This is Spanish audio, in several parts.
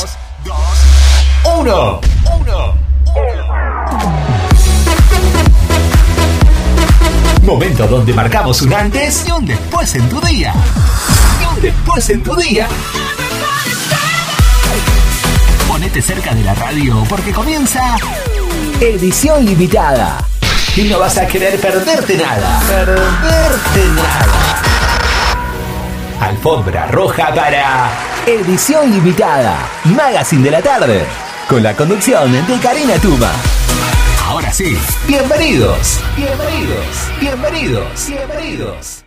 dos, dos, uno. Uno. Momento donde marcamos un antes y un después en tu día. Y un después en tu día. Ponete cerca de la radio porque comienza edición limitada. Y no vas a querer perderte nada. Perderte nada. Alfombra roja para edición limitada. Magazine de la tarde. Con la conducción de Karina Tuma. Ahora sí, bienvenidos, bienvenidos, bienvenidos, bienvenidos.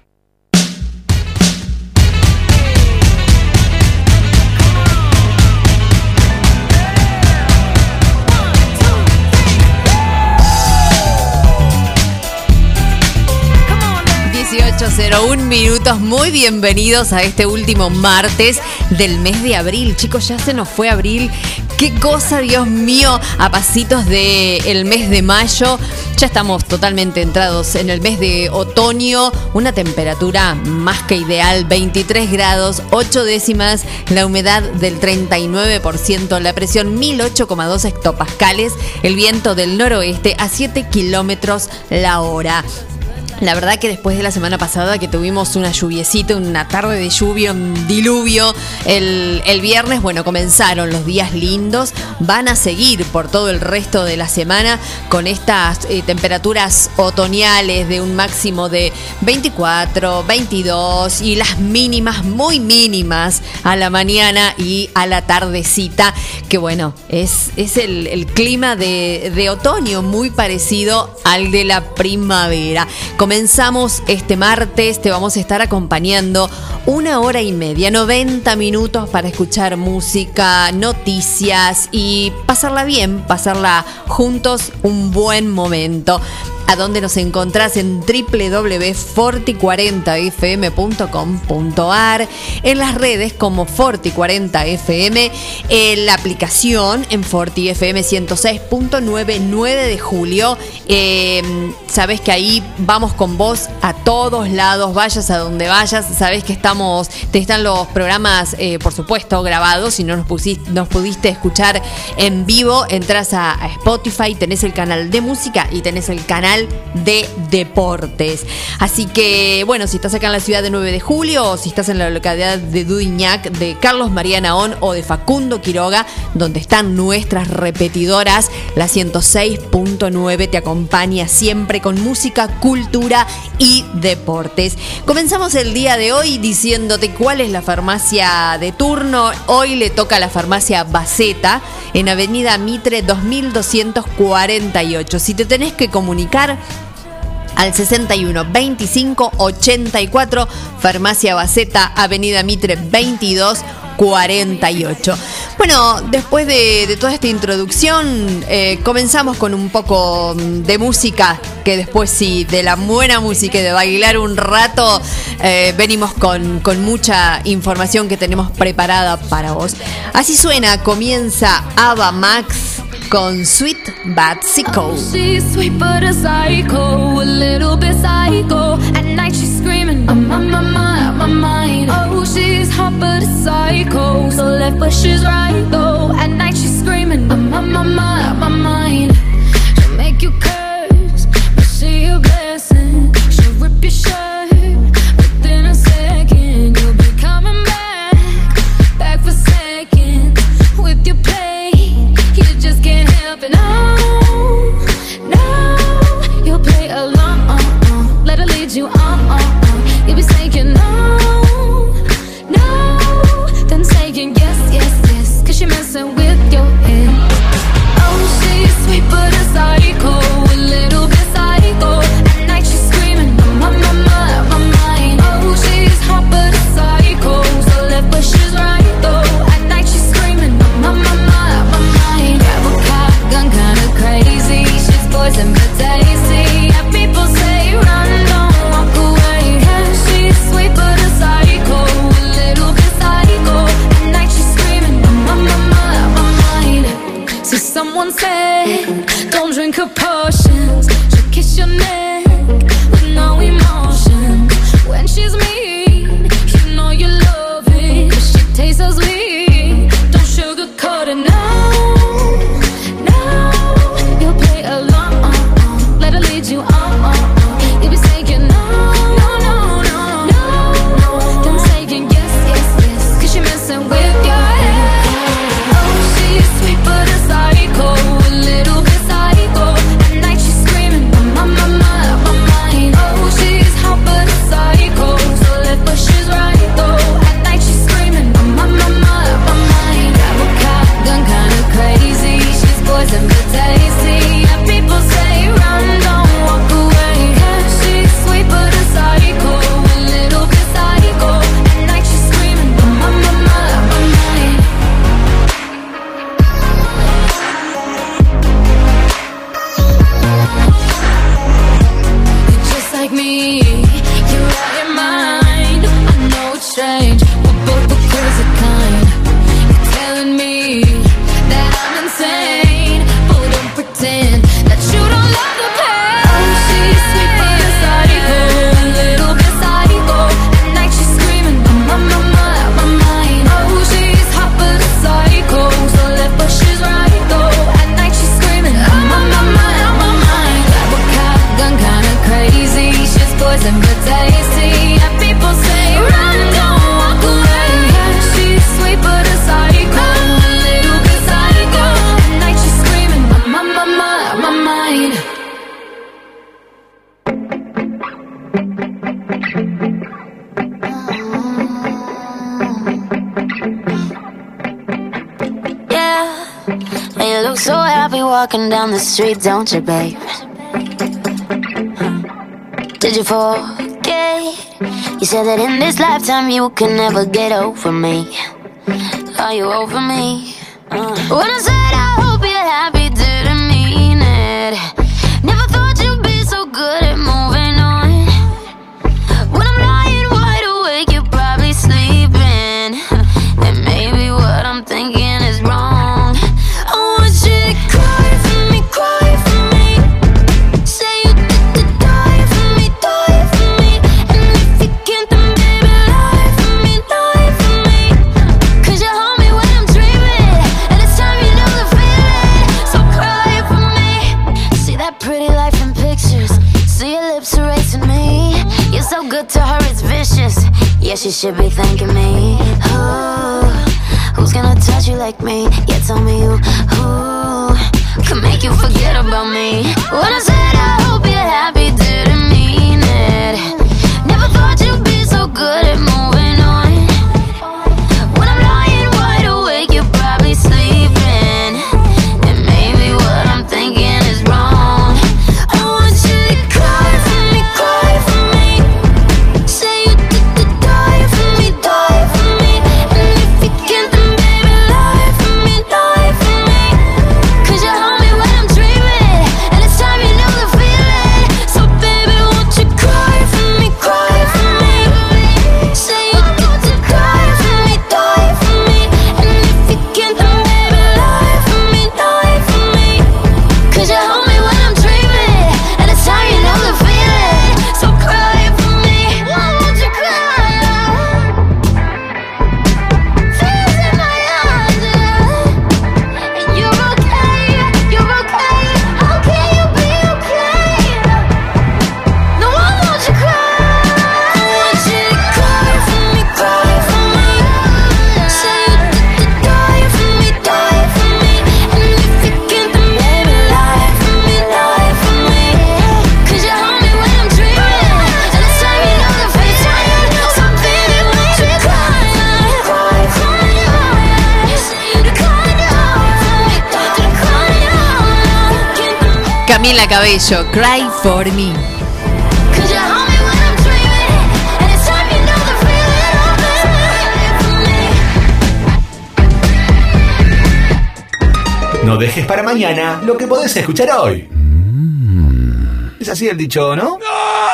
18.01 minutos, muy bienvenidos a este último martes del mes de abril. Chicos, ya se nos fue abril. Qué cosa, Dios mío, a pasitos del mes de mayo. Ya estamos totalmente entrados en el mes de otoño. Una temperatura más que ideal, 23 grados, 8 décimas, la humedad del 39%, la presión 1008,2 hectopascales, el viento del noroeste a 7 kilómetros la hora. La verdad que después de la semana pasada que tuvimos una lluviecita, una tarde de lluvia, un diluvio, el, viernes, bueno, comenzaron los días lindos, van a seguir por todo el resto de la semana con estas eh, temperaturas otoñales de un máximo de 24, 22 y las mínimas, muy mínimas a la mañana y a la tardecita, que bueno, es, es el, clima de, de otoño muy parecido al de la primavera. Comenzamos este martes, te vamos a estar acompañando una hora y media, 90 minutos para escuchar música, noticias y pasarla bien, pasarla juntos un buen momento a donde nos encontrás en www.forti40fm.com.ar, en las redes como Forti40fm, en la aplicación en FortiFM 106.9 9 de julio. Em, sabes que ahí vamos con vos a todos lados, vayas a donde vayas, sabes que estamos, te están los programas, eh, por supuesto, grabados, si no nos, pusiste, nos pudiste escuchar en vivo, entras a Spotify, tenés el canal de música y tenés el canal de deportes. Así que, bueno, si estás acá en la ciudad de 9 de julio o si estás en la localidad de Dudignac, de Carlos María Naón o de Facundo Quiroga, donde están nuestras repetidoras, la 106.9 te acompaña siempre con música, cultura y deportes. Comenzamos el día de hoy diciéndote cuál es la farmacia de turno. Hoy le toca la farmacia Baceta en Avenida Mitre 2248. Si te tenés que comunicar, al 61 25 84 Farmacia Baceta Avenida Mitre 22 48. Bueno, después de, toda esta introducción, eh, comenzamos con un poco de música, que después sí, de la buena música y de bailar un rato, eh, venimos con, con mucha información que tenemos preparada para vos. Así suena, comienza Ava Max con Sweet Bad Psycho. Oh, she's sweet but a psycho, a little bit psycho. At night she's screaming, I'm on my mind, my mind. Oh, she's hot but a psycho, so left but she's right though. At night she's screaming, I'm on my mind, my mind. She'll make you curse, someone said, street, don't you, babe? Did you forget? You said that in this lifetime you can never get over me. Are you over me? Uh. I said should be thanking me. Ooh, who's gonna touch you like me? Yeah, tell me who. Who can make you forget about me? Camila Cabello, Cry for Me. No dejes para mañana lo que podés escuchar hoy. Es así el dicho, ¿no?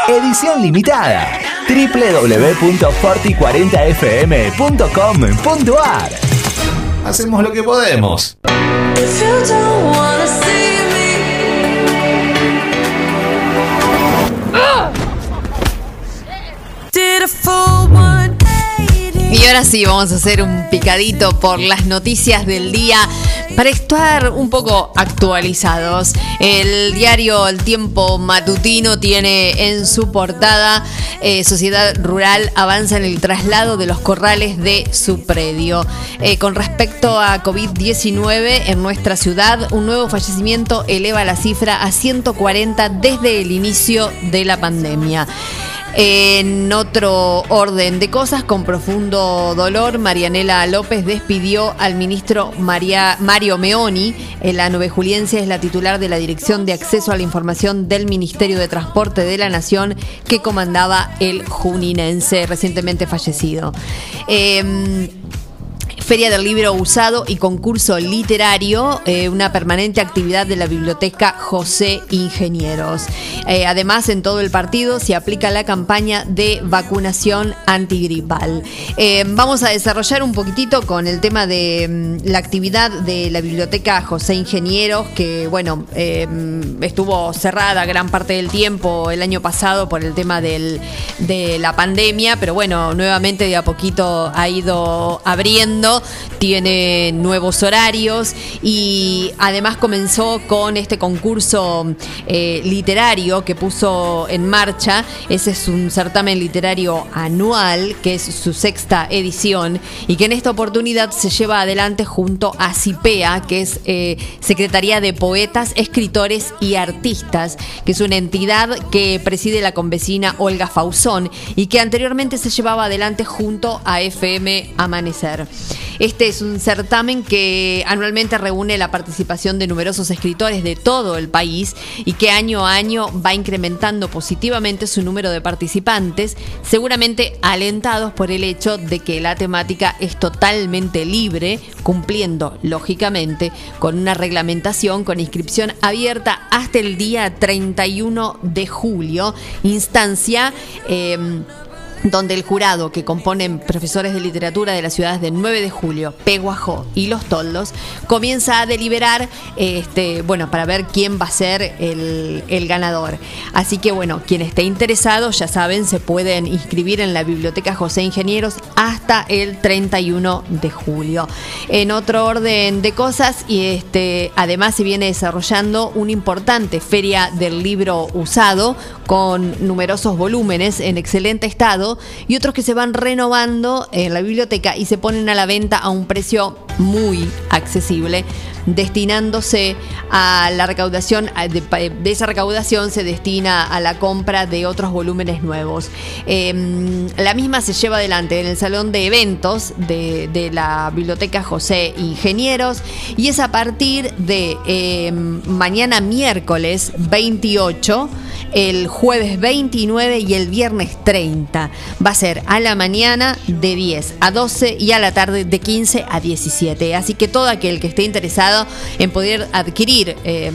Edición limitada. www.forti40fm.com.ar Hacemos lo que podemos. Y ahora sí, vamos a hacer un picadito por las noticias del día para estar un poco actualizados. El diario El Tiempo Matutino tiene en su portada eh, Sociedad Rural avanza en el traslado de los corrales de su predio. Eh, con respecto a COVID-19 en nuestra ciudad, un nuevo fallecimiento eleva la cifra a 140 desde el inicio de la pandemia. En otro orden de cosas, con profundo dolor, Marianela López despidió al ministro María, Mario Meoni. La Nube Juliense es la titular de la Dirección de Acceso a la Información del Ministerio de Transporte de la Nación que comandaba el juninense recientemente fallecido. Em, Feria del Libro Usado y concurso literario, eh, una permanente actividad de la Biblioteca José Ingenieros. Eh, además, en todo el partido se aplica la campaña de vacunación antigripal. Eh, vamos a desarrollar un poquitito con el tema de mm, la actividad de la Biblioteca José Ingenieros, que bueno, estuvo cerrada gran parte del tiempo el año pasado por el tema del- de la pandemia, pero bueno, nuevamente de a poquito ha ido abriendo Tiene nuevos horarios y además comenzó con este concurso eh, literario que puso en marcha. Ese es un certamen literario anual, que es su sexta edición, y que en esta oportunidad se lleva adelante junto a CIPEA, que es eh, Secretaría de Poetas, Escritores y Artistas, que es una entidad que preside la convecina Olga Fausón y que anteriormente se llevaba adelante junto a FM Amanecer. Este es un certamen que anualmente reúne la participación de numerosos escritores de todo el país y que año a año va incrementando positivamente su número de participantes, seguramente alentados por el hecho de que la temática es totalmente libre, cumpliendo lógicamente con una reglamentación con inscripción abierta hasta el día 31 de julio, instancia... eh, donde el jurado que componen profesores de literatura de las ciudades de 9 de julio, Peguajó y Los Toldos, comienza a deliberar, este, bueno, para ver quién va a ser el, el ganador. Así que bueno, quien esté interesado, ya saben, se pueden inscribir en la Biblioteca José Ingenieros hasta el 31 de julio. En otro orden de cosas, y este, además se viene desarrollando una importante feria del libro usado con numerosos volúmenes en excelente estado y otros que se van renovando en la biblioteca y se ponen a la venta a un precio muy accesible, destinándose a la recaudación, de, esa recaudación se destina a la compra de otros volúmenes nuevos. Eh, la misma se lleva adelante en el salón de eventos de, la Biblioteca José Ingenieros y es a partir de eh, mañana miércoles 28 el jueves 29 y el viernes 30. Va a ser a la mañana de 10 a 12 y a la tarde de 15 a 17. Así que todo aquel que esté interesado en poder adquirir eh,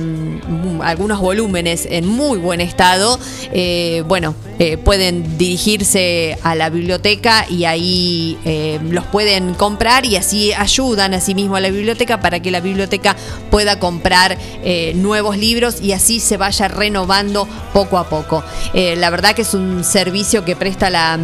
algunos volúmenes en muy buen estado, eh, bueno, eh, pueden dirigirse a la biblioteca y ahí eh, los pueden comprar y así ayudan a sí mismo a la biblioteca para que la biblioteca pueda comprar eh, nuevos libros y así se vaya renovando poco a poco. La verdad que es un servicio que presta la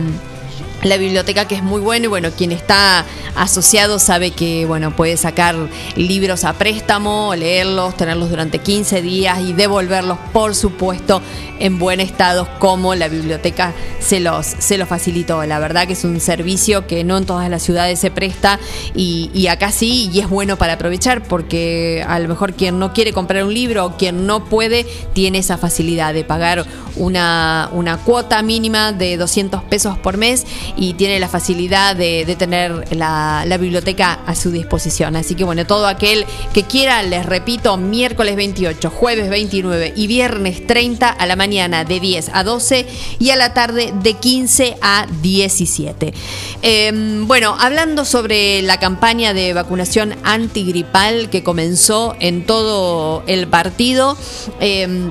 la biblioteca que es muy bueno y bueno, quien está asociado sabe que bueno, puede sacar libros a préstamo, leerlos, tenerlos durante 15 días y devolverlos, por supuesto, en buen estado como la biblioteca se los, se los facilitó. La verdad que es un servicio que no en todas las ciudades se presta y, y acá sí, y es bueno para aprovechar porque a lo mejor quien no quiere comprar un libro o quien no puede, tiene esa facilidad de pagar una, una cuota mínima de 200 pesos por mes y tiene la facilidad de, tener la, biblioteca a su disposición. Así que bueno, todo aquel que quiera, les repito, miércoles 28, jueves 29 y viernes 30 a la mañana de 10 a 12 y a la tarde de 15 a 17. Eh, bueno, hablando sobre la campaña de vacunación antigripal que comenzó en todo el partido, eh,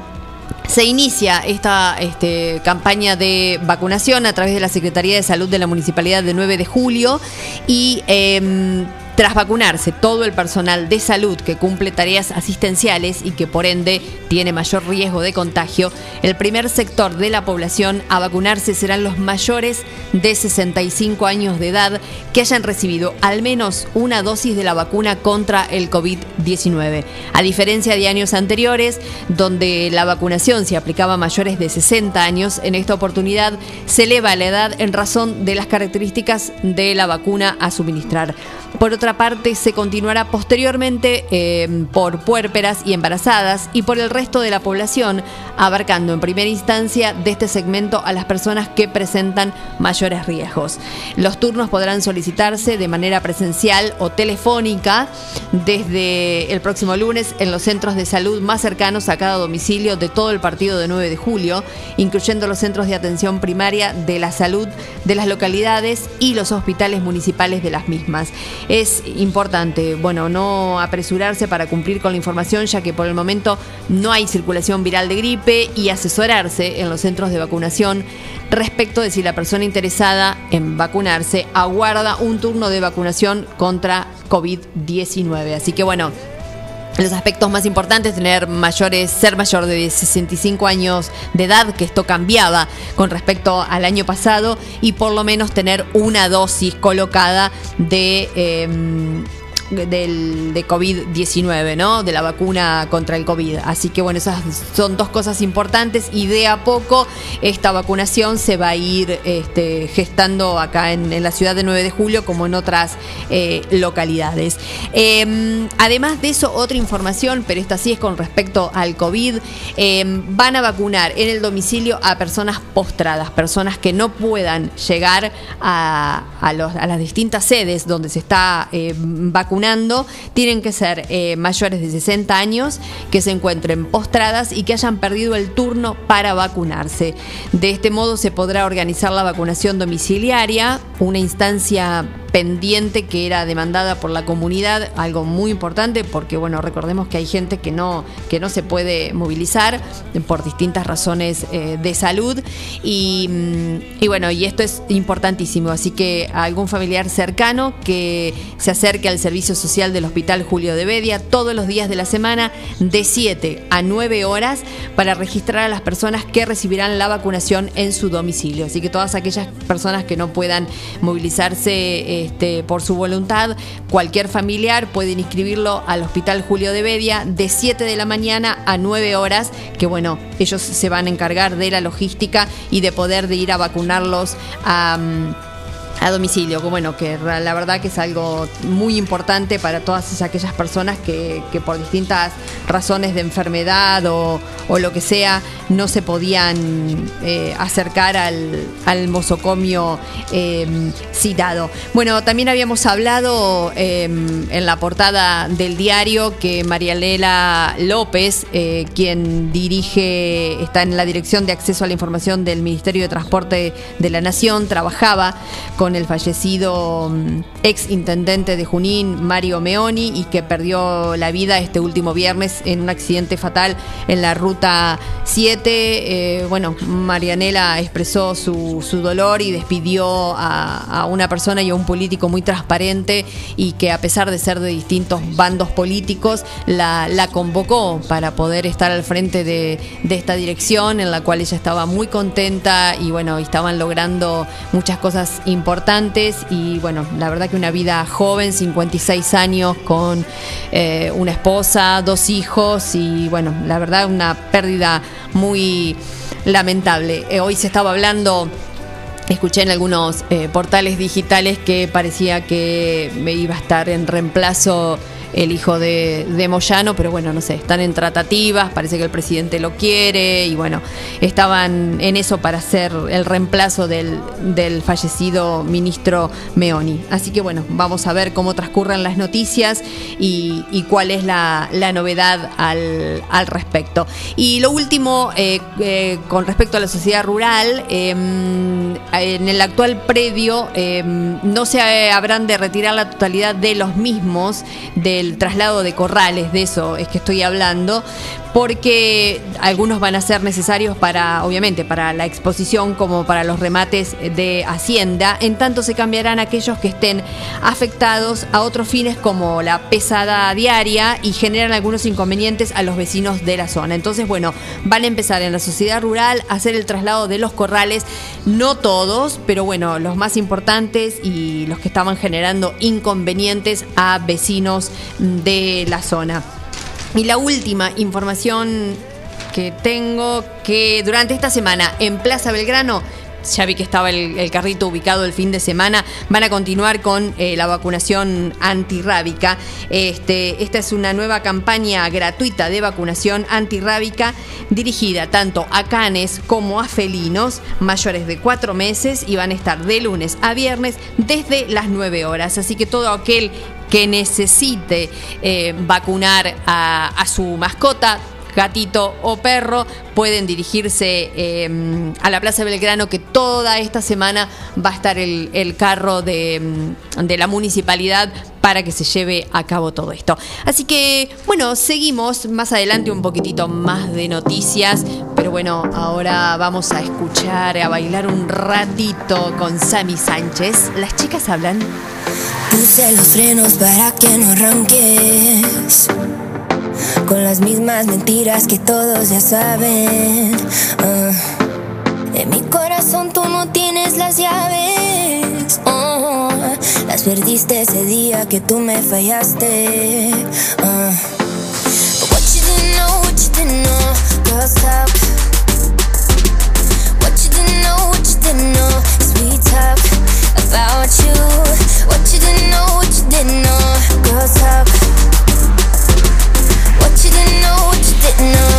se inicia esta este, campaña de vacunación a través de la Secretaría de Salud de la Municipalidad de 9 de julio y em, tras vacunarse todo el personal de salud que cumple tareas asistenciales y que por ende tiene mayor riesgo de contagio, el primer sector de la población a vacunarse serán los mayores de 65 años de edad que hayan recibido al menos una dosis de la vacuna contra el COVID-19. A diferencia de años anteriores, donde la vacunación se aplicaba a mayores de 60 años, en esta oportunidad se eleva la edad en razón de las características de la vacuna a suministrar. Por otra parte, se continuará posteriormente eh, por puérperas y embarazadas y por el resto de la población, abarcando en primera instancia de este segmento a las personas que presentan mayores riesgos. Los turnos podrán solicitarse de manera presencial o telefónica desde el próximo lunes en los centros de salud más cercanos a cada domicilio de todo el partido de 9 de julio, incluyendo los centros de atención primaria de la salud de las localidades y los hospitales municipales de las mismas. Es importante, bueno, no apresurarse para cumplir con la información, ya que por el momento no hay circulación viral de gripe y asesorarse en los centros de vacunación respecto de si la persona interesada en vacunarse aguarda un turno de vacunación contra COVID-19. Así que bueno, los aspectos más importantes, tener mayores, ser mayor de 65 años de edad, que esto cambiaba con respecto al año pasado, y por lo menos tener una dosis colocada de... eh, del, de COVID-19, ¿no? De la vacuna contra el COVID. Así que bueno, esas son dos cosas importantes y de a poco esta vacunación se va a ir este, gestando acá en, la ciudad de 9 de julio como en otras eh, localidades. Eh, además de eso, otra información, pero esta sí es con respecto al COVID, eh, van a vacunar en el domicilio a personas postradas, personas que no puedan llegar a, a las distintas sedes donde se está eh, tienen que ser eh, mayores de 60 años, que se encuentren postradas y que hayan perdido el turno para vacunarse. De este modo se podrá organizar la vacunación domiciliaria, una instancia pendiente que era demandada por la comunidad, algo muy importante porque bueno, recordemos que hay gente que no que no se puede movilizar por distintas razones eh, de salud y, mm, y bueno, y esto es importantísimo, así que algún familiar cercano que se acerque al servicio social del Hospital Julio de Bedia todos los días de la semana de 7 a 9 horas para registrar a las personas que recibirán la vacunación en su domicilio. Así que todas aquellas personas que no puedan movilizarse este, por su voluntad, cualquier familiar puede inscribirlo al Hospital Julio de Bedia de 7 de la mañana a 9 horas, que bueno, ellos se van a encargar de la logística y de poder de ir a vacunarlos a... mm, a domicilio, que bueno, que la verdad que es algo muy importante para todas aquellas personas que, por distintas razones de enfermedad o, lo que sea no se podían eh, acercar al, al mosocomio eh, citado. Bueno, también habíamos hablado eh, en la portada del diario que María Lela López, eh, quien dirige, está en la Dirección de Acceso a la Información del Ministerio de Transporte de la Nación, trabajaba con el fallecido mm, ex intendente de Junín, Mario Meoni, y que perdió la vida este último viernes en un accidente fatal en la ruta 7. Eh, bueno, Marianela expresó su, su dolor y despidió a, a una persona y a un político muy transparente y que a pesar de ser de distintos bandos políticos, la, la convocó para poder estar al frente de, de esta dirección en la cual ella estaba muy contenta y bueno, estaban logrando muchas cosas importantes y bueno, la verdad que una vida joven, 56 años, con eh, una esposa, dos hijos y bueno, la verdad una pérdida muy lamentable. Eh, hoy se estaba hablando... Escuché en algunos eh, portales digitales que parecía que me iba a estar en reemplazo el hijo de, de Moyano, pero bueno, no sé, están en tratativas, parece que el presidente lo quiere y bueno, estaban en eso para hacer el reemplazo del, del fallecido ministro Meoni. Así que bueno, vamos a ver cómo transcurren las noticias y, cuál es la, la novedad al, al respecto. Y lo último, eh, eh, con respecto a la sociedad rural, eh, en el actual predio eh, no se habrán de retirar la totalidad de los mismos del traslado de corrales, de eso es que estoy hablando, porque algunos van a ser necesarios para, obviamente, para la exposición como para los remates de Hacienda, en tanto se cambiarán aquellos que estén afectados a otros fines como la pesada diaria y generan algunos inconvenientes a los vecinos de la zona. Entonces, bueno, van a empezar en la sociedad rural a hacer el traslado de los corrales, no todos, pero bueno, los más importantes y los que estaban generando inconvenientes a vecinos de la zona. Y la última información que tengo, que durante esta semana en Plaza Belgrano, ya vi que estaba el, carrito ubicado el fin de semana, van a continuar con eh, la vacunación antirrábica. Este, esta es una nueva campaña gratuita de vacunación antirrábica dirigida tanto a canes como a felinos mayores de cuatro meses y van a estar de lunes a viernes desde las 9 horas. Así que todo aquel que necesite eh, vacunar a, a su mascota, gatito o perro, pueden dirigirse eh, a la Plaza Belgrano, que toda esta semana va a estar el, carro de, mm, de la municipalidad para que se lleve a cabo todo esto. Así que, bueno, seguimos más adelante un poquitito más de noticias, pero bueno, ahora vamos a escuchar, a bailar un ratito con Sammy Sánchez. Las chicas hablan. Puse los frenos para que no arranques. Con las mismas mentiras que todos ya saben. Ah, en mi corazón tú no tienes las llaves. Oh, las perdiste ese día que tú me fallaste. Ah, what you didn't know, what you didn't know, girls talk. What you didn't know, what you didn't know, is we talk about you. What you didn't know, what you didn't know, girls talk. What you didn't know, what you didn't know,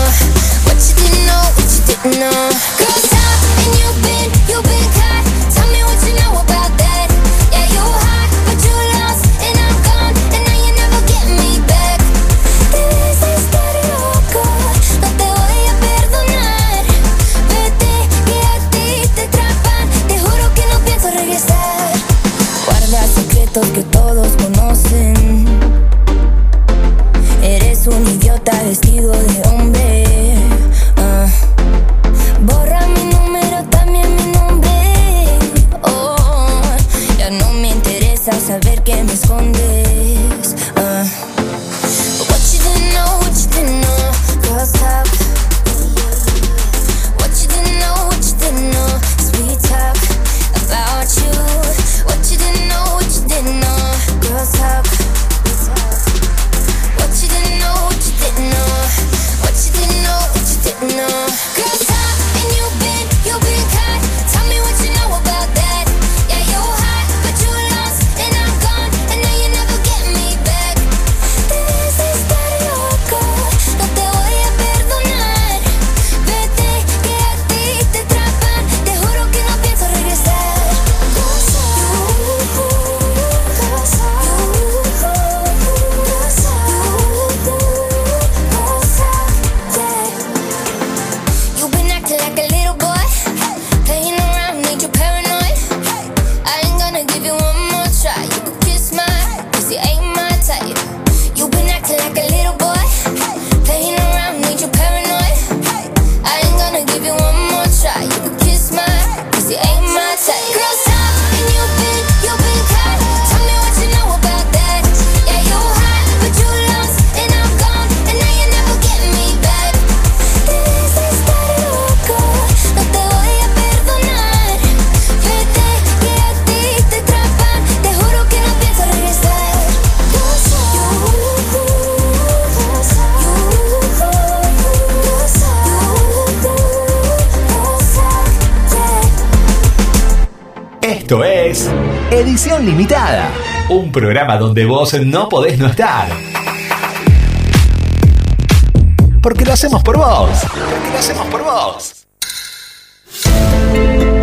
what you didn't know, what you didn't know. Girls talk, and you've been, you've been caught. Vestido de hombre. Programa donde vos no podés no estar. Porque lo hacemos por vos. Porque lo hacemos por vos.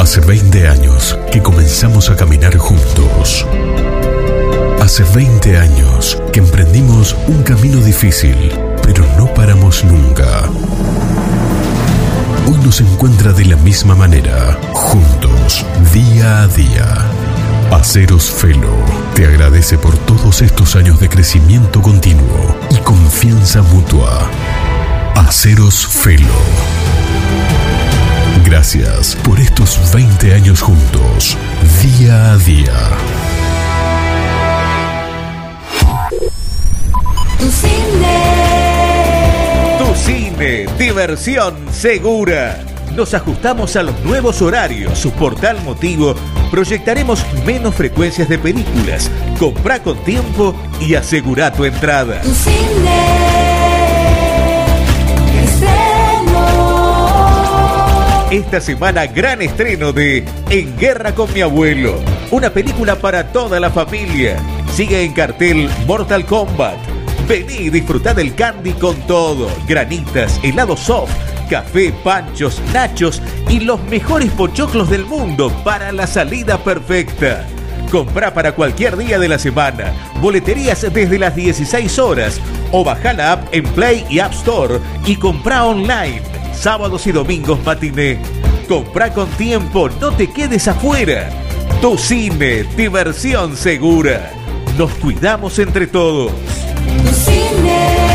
Hace 20 años que comenzamos a caminar juntos. Hace 20 años que emprendimos un camino difícil, pero no paramos nunca. Hoy nos encuentra de la misma manera, juntos, día a día. Aceros Felo te agradece por todos estos años de crecimiento continuo y confianza mutua. Aceros Felo. Gracias por estos 20 años juntos, día a día. Tu cine, diversión segura. Nos ajustamos a los nuevos horarios. Su portal motivo. Proyectaremos menos frecuencias de películas. Comprá con tiempo y asegura tu entrada. Esta semana gran estreno de En Guerra con mi abuelo, una película para toda la familia. Sigue en cartel Mortal Kombat. Vení y disfrutá del candy con todo, granitas, helado soft, café, panchos, nachos y los mejores pochoclos del mundo para la salida perfecta. Comprá para cualquier día de la semana. Boleterías desde las 16 horas. O baja la app en Play y App Store y comprá online. Sábados y domingos matiné. Comprá con tiempo, no te quedes afuera. Tu cine, diversión segura. Nos cuidamos entre todos. Tu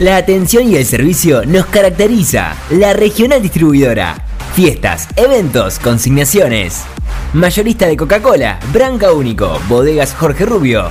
La atención y el servicio nos caracteriza. La regional distribuidora. Fiestas, eventos, consignaciones. Mayorista de Coca-Cola, Branca Único, Bodegas Jorge Rubio,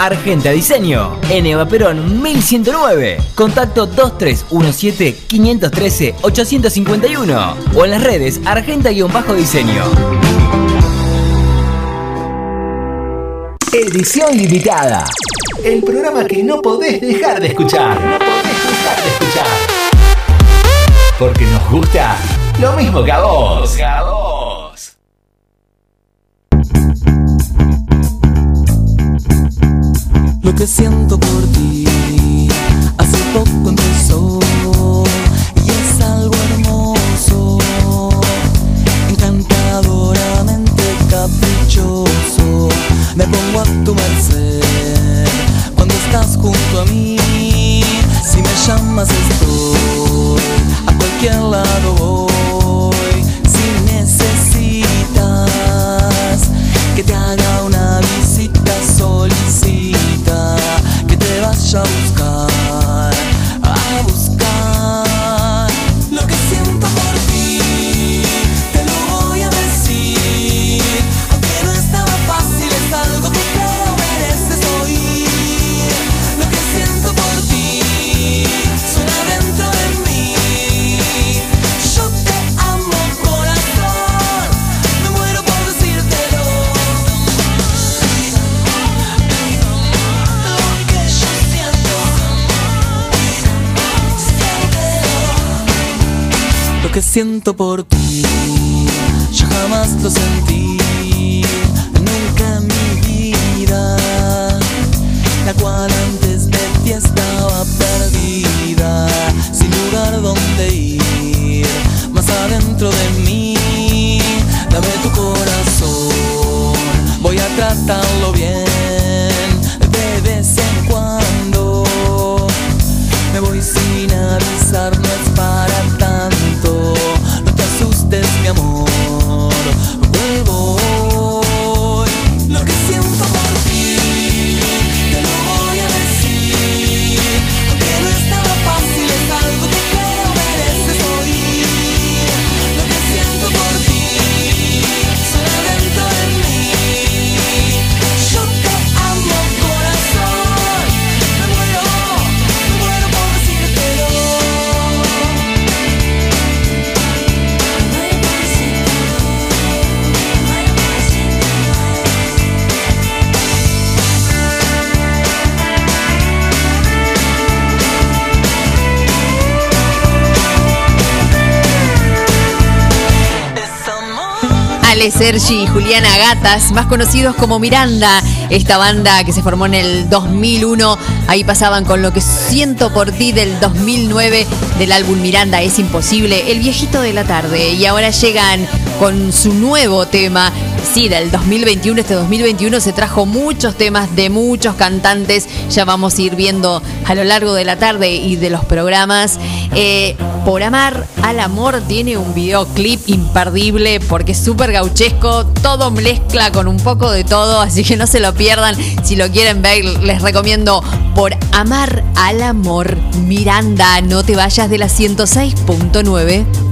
Argenta Diseño. En Eva Perón 1109. Contacto 2317-513-851. O en las redes Argenta-Diseño. Edición limitada. El programa que no podés dejar de escuchar. No podés dejar de escuchar. Porque nos gusta lo mismo que. Que a vos. Que siento por ti hace poco empezó y es algo hermoso, encantadoramente caprichoso. Me pongo a tu merced cuando estás junto a mí. Si me llamas estoy, a cualquier lado voy. Si necesitas que te haga some que siento por ti. Yo jamás lo sentí, nunca en mi vida, la cual antes de ti estaba perdida, sin lugar donde ir, más adentro de mí. Dame tu corazón, voy a tratarlo bien de vez en cuando. Me voy sin Sergi y Juliana Gatas, más conocidos como Miranda, esta banda que se formó en el 2001, ahí pasaban con lo que siento por ti del 2009 del álbum Miranda es imposible, el viejito de la tarde, y ahora llegan con su nuevo tema, sí, del 2021, este 2021 se trajo muchos temas de muchos cantantes, ya vamos a ir viendo a lo largo de la tarde y de los programas. Eh, por amar al amor tiene un videoclip imperdible porque es súper gauchesco, todo mezcla con un poco de todo, así que no se lo pierdan. Si lo quieren ver, les recomiendo Por amar al amor. Miranda, no te vayas de la 106.9.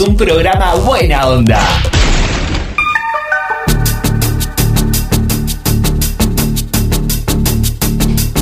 Un programa buena onda.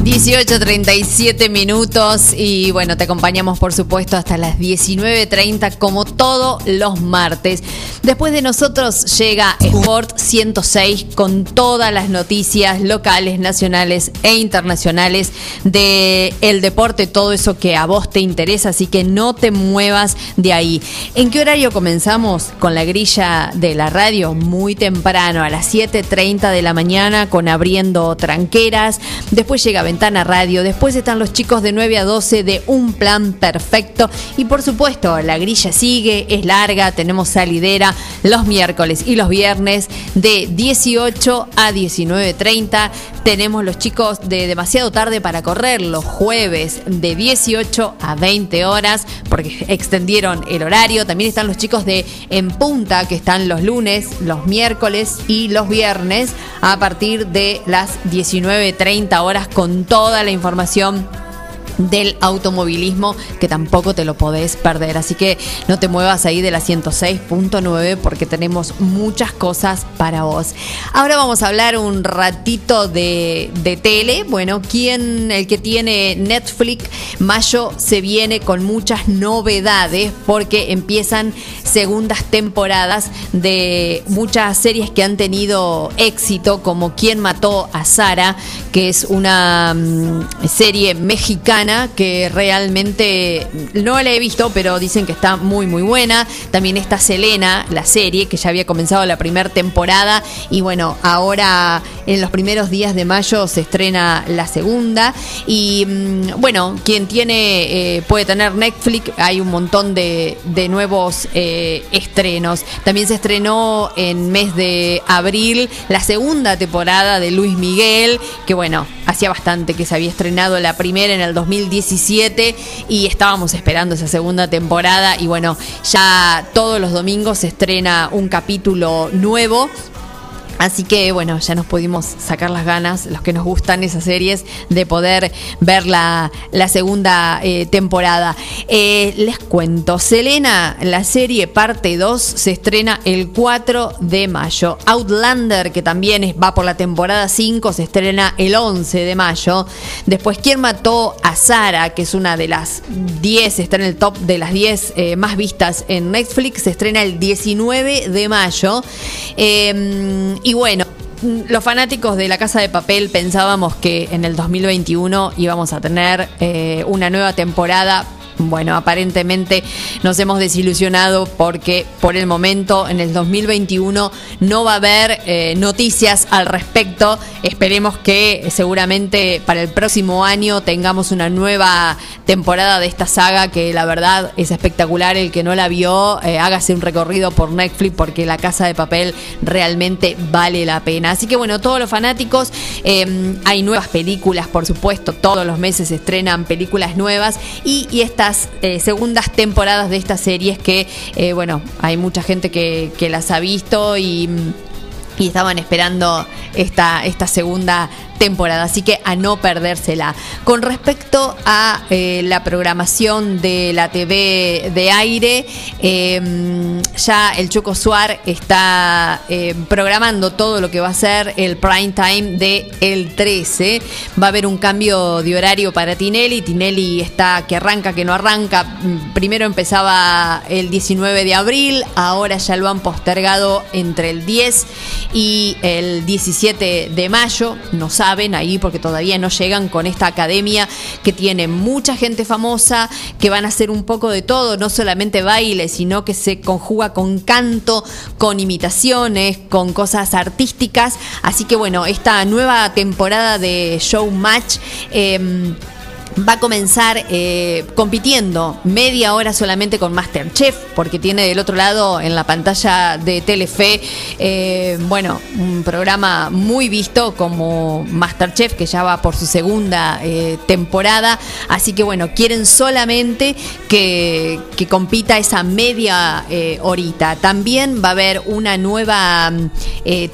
18.37 minutos y bueno, te acompañamos por supuesto hasta las 19.30 como todos los martes. Después de nosotros llega Sport 106 con todas las noticias locales, nacionales e internacionales de el deporte, todo eso que a vos te interesa, así que no te muevas de ahí. ¿En qué horario comenzamos con la grilla de la radio? Muy temprano, a las 7.30 de la mañana con abriendo tranqueras. Después llega Ventana Radio. Después están los chicos de 9 a 12 de Un Plan Perfecto. Y por supuesto, la grilla sigue, es larga, tenemos salidera los miércoles y los viernes de 18 a 19.30. Tenemos los chicos de demasiado tarde para correr los jueves de 18 a 20 horas porque extendieron el horario. También están los chicos de En Punta que están los lunes, los miércoles y los viernes a partir de las 19.30 horas con toda la información del automovilismo que tampoco te lo podés perder. Así que no te muevas ahí de la 106.9 porque tenemos muchas cosas para vos. Ahora vamos a hablar un ratito de, de tele. Bueno, ¿quién, el que tiene Netflix, mayo se viene con muchas novedades porque empiezan segundas temporadas de muchas series que han tenido éxito, como Quién mató a Sara, que es una mm, serie mexicana que realmente no la he visto, pero dicen que está muy muy buena. También está Selena, la serie, que ya había comenzado la primera temporada y bueno, ahora en los primeros días de mayo se estrena la segunda y mm, bueno, quien tiene eh, puede tener Netflix, hay un montón de, de nuevos eh, estrenos. También se estrenó en mes de abril la segunda temporada de Luis Miguel, que bueno, hacía bastante que se había estrenado la primera en el 2017 y estábamos esperando esa segunda temporada y bueno, ya todos los domingos se estrena un capítulo nuevo Así que bueno, ya nos pudimos sacar las ganas, los que nos gustan esas series, de poder ver la, la segunda eh, temporada. Eh, les cuento, Selena, la serie parte 2 se estrena el 4 de mayo. Outlander, que también va por la temporada 5, se estrena el 11 de mayo. Después, ¿Quién mató a Sara? Que es una de las 10, está en el top de las 10 eh, más vistas en Netflix, se estrena el 19 de mayo. Eh, y bueno. Los fanáticos de La Casa de Papel pensábamos que en el 2021 íbamos a tener eh, una nueva temporada. Bueno, aparentemente nos hemos desilusionado porque por el momento en el 2021 no va a haber eh, noticias al respecto. Esperemos que seguramente para el próximo año tengamos una nueva temporada de esta saga que la verdad es espectacular. El que no la vio, eh, hágase un recorrido por Netflix porque La Casa de Papel realmente vale la pena. Así que bueno, todos los fanáticos, eh, hay nuevas películas, por supuesto, todos los meses se estrenan películas nuevas y estas eh, segundas temporadas de estas series que, eh, bueno, hay mucha gente que, que las ha visto y... y estaban esperando esta, esta segunda temporada, así que a no perdérsela. Con respecto a eh, la programación de la TV de aire, eh, ya el Choco Suar está eh, programando todo lo que va a ser el prime time de el 13. Va a haber un cambio de horario para Tinelli. Tinelli está que arranca, que no arranca. Mm, Primero empezaba el 19 de abril, ahora ya lo han postergado entre el 10 y el 17 de mayo. No ahí porque todavía no llegan con esta academia que tiene mucha gente famosa, que van a hacer un poco de todo, no solamente baile, sino que se conjuga con canto, con imitaciones, con cosas artísticas. Así que bueno, esta nueva temporada de Showmatch. eh, Va a comenzar eh, compitiendo media hora solamente con Masterchef, porque tiene del otro lado en la pantalla de Telefe, eh, bueno, un programa muy visto como Masterchef, que ya va por su segunda eh, temporada. Así que bueno, quieren solamente que, que compita esa media horita. También va a haber una nueva mm,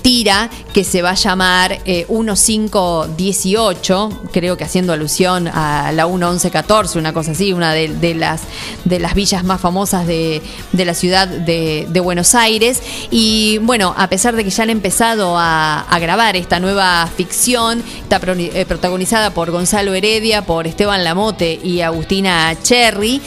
tira que se va a llamar eh, 1518, creo que haciendo alusión a la, la 1114, una cosa así, una de, las, de las villas más famosas de, de la ciudad de, de Buenos Aires. Y bueno, a pesar de que ya han empezado a, a grabar esta nueva ficción, está eh, protagonizada por Gonzalo Heredia, por Esteban Lamote y Agustina Cherry.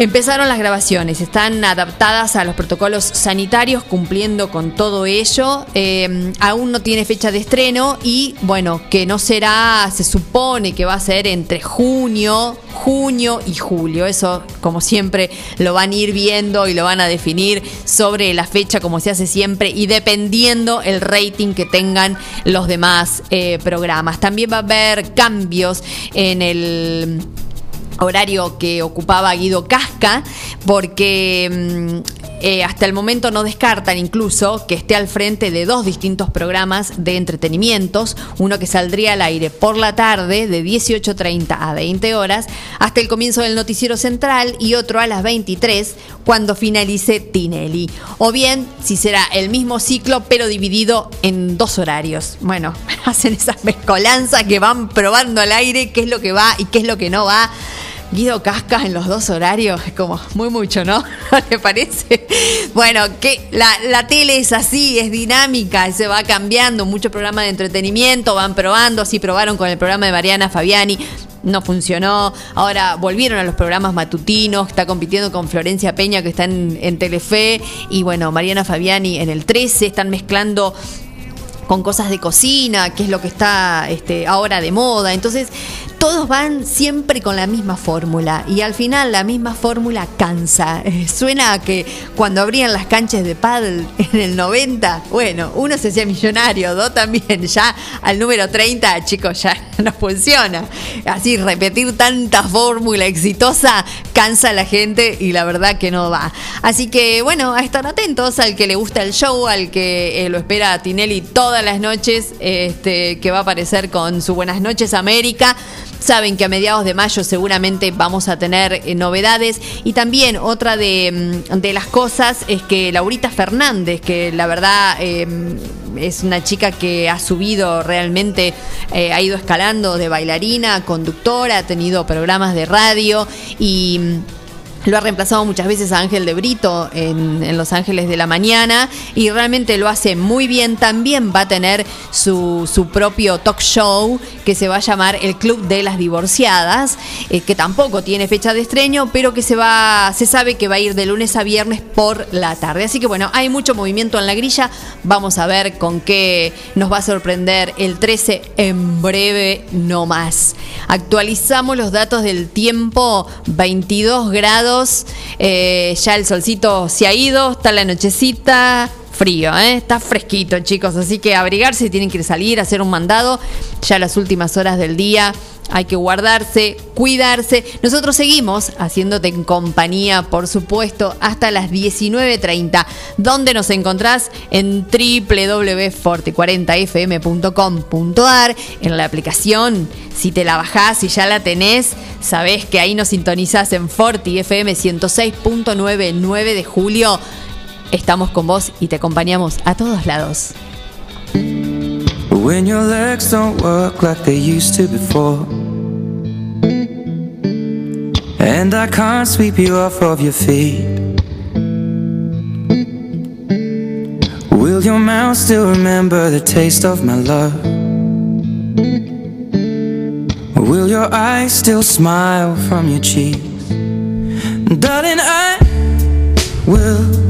Empezaron las grabaciones, están adaptadas a los protocolos sanitarios, cumpliendo con todo ello. Eh, aún no tiene fecha de estreno y bueno, que no será, se supone que va a ser entre junio, junio y julio. Eso, como siempre, lo van a ir viendo y lo van a definir sobre la fecha, como se hace siempre, y dependiendo el rating que tengan los demás eh, programas. También va a haber cambios en el horario que ocupaba Guido Casca, porque mm, eh, hasta el momento no descartan incluso que esté al frente de dos distintos programas de entretenimientos, uno que saldría al aire por la tarde de 18.30 a 20 horas hasta el comienzo del noticiero central y otro a las 23 cuando finalice Tinelli. O bien si será el mismo ciclo pero dividido en dos horarios. Bueno, hacen esas mezcolanzas que van probando al aire qué es lo que va y qué es lo que no va. Guido Cascas en los dos horarios, es como muy mucho, ¿no? ¿No le parece? Bueno, que la, la tele es así, es dinámica, se va cambiando, muchos programas de entretenimiento van probando, así probaron con el programa de Mariana Fabiani, no funcionó, ahora volvieron a los programas matutinos, está compitiendo con Florencia Peña que está en, en Telefe, y bueno, Mariana Fabiani en el 13, están mezclando con cosas de cocina, que es lo que está este, ahora de moda. Entonces, todos van siempre con la misma fórmula y al final la misma fórmula cansa. Eh, suena a que cuando abrían las canchas de paddle en el 90, bueno, uno se hacía millonario, dos también, ya al número 30, chicos, ya no funciona. Así, repetir tanta fórmula exitosa cansa a la gente y la verdad que no va. Así que, bueno, a estar atentos al que le gusta el show, al que eh, lo espera a Tinelli todas las noches, este, que va a aparecer con su Buenas noches América. Saben que a mediados de mayo seguramente vamos a tener eh, novedades. Y también otra de, mm, de las cosas es que Laurita Fernández, que la verdad eh, es una chica que ha subido realmente, eh, ha ido escalando de bailarina, conductora, ha tenido programas de radio y... lo ha reemplazado muchas veces a Ángel de Brito en, en Los Ángeles de la Mañana y realmente lo hace muy bien. También va a tener su, su propio talk show que se va a llamar El Club de las Divorciadas, eh, que tampoco tiene fecha de estreno, pero que se va, se sabe que va a ir de lunes a viernes por la tarde. Así que bueno, hay mucho movimiento en la grilla. Vamos a ver con qué nos va a sorprender el 13 en breve no más. Actualizamos los datos del tiempo, 22 grados, eh, ya el solcito se ha ido, está la nochecita, frío, ¿eh? está fresquito chicos, así que abrigarse, tienen que salir, hacer un mandado, ya las últimas horas del día. Hay que guardarse, cuidarse. Nosotros seguimos haciéndote en compañía, por supuesto, hasta las 19.30. ¿Dónde nos encontrás? En www.forte40fm.com.ar, en la aplicación. Si te la bajás y ya la tenés, sabés que ahí nos sintonizás en Forti FM 106.9, 9 de julio. Estamos con vos y te acompañamos a todos lados. When your legs don't work like they used to before. And I can't sweep you off of your feet. Will your mouth still remember the taste of my love? Will your eyes still smile from your cheeks? Darling, I will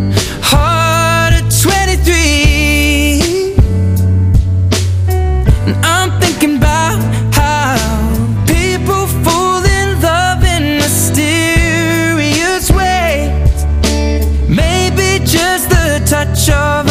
touch of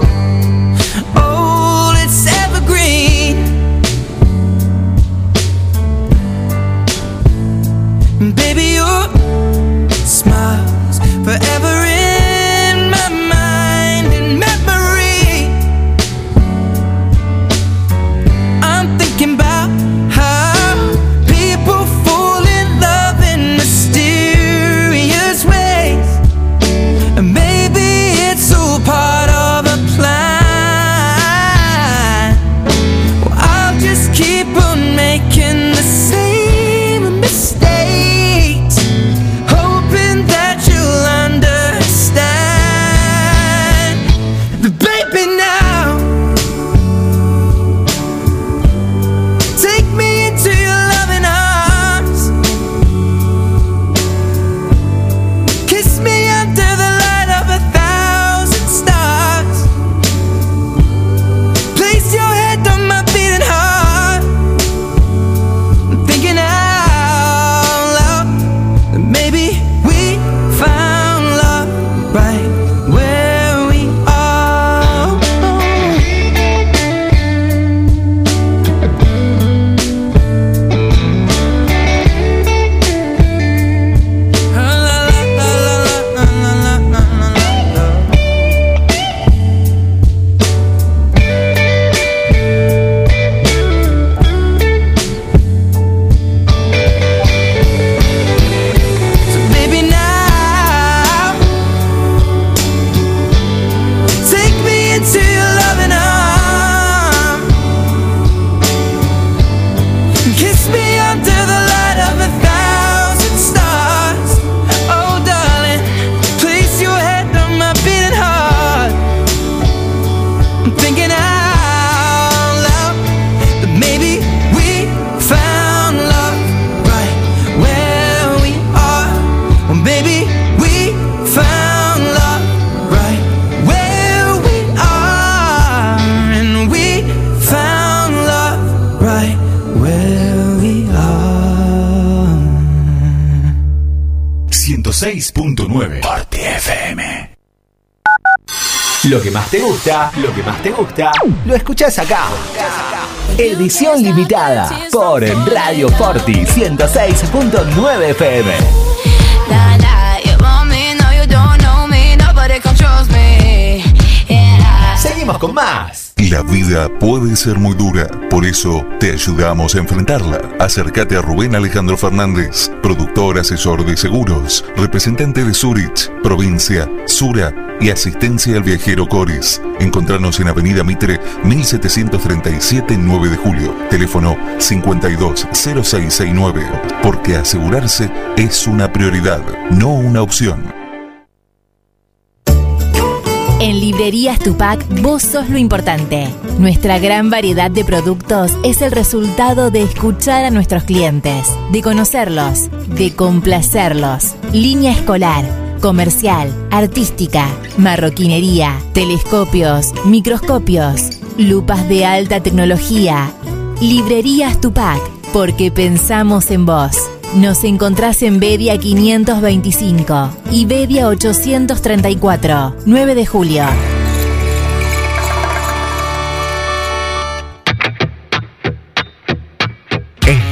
lo escuchás acá. Edición limitada por Radio Forti 106.9 FM. Seguimos con más. La vida puede ser muy dura, por eso te ayudamos a enfrentarla. Acércate a Rubén Alejandro Fernández, productor asesor de seguros, representante de Zurich, provincia, Sura y asistencia al viajero Coris. Encontrarnos en Avenida Mitre 1737 9 de julio, teléfono 520669, porque asegurarse es una prioridad, no una opción. En Librerías Tupac, vos sos lo importante. Nuestra gran variedad de productos es el resultado de escuchar a nuestros clientes, de conocerlos, de complacerlos. Línea escolar, comercial, artística, marroquinería, telescopios, microscopios, lupas de alta tecnología. Librerías Tupac, porque pensamos en vos. Nos encontrás en Bedia 525 y Bedia 834, 9 de julio.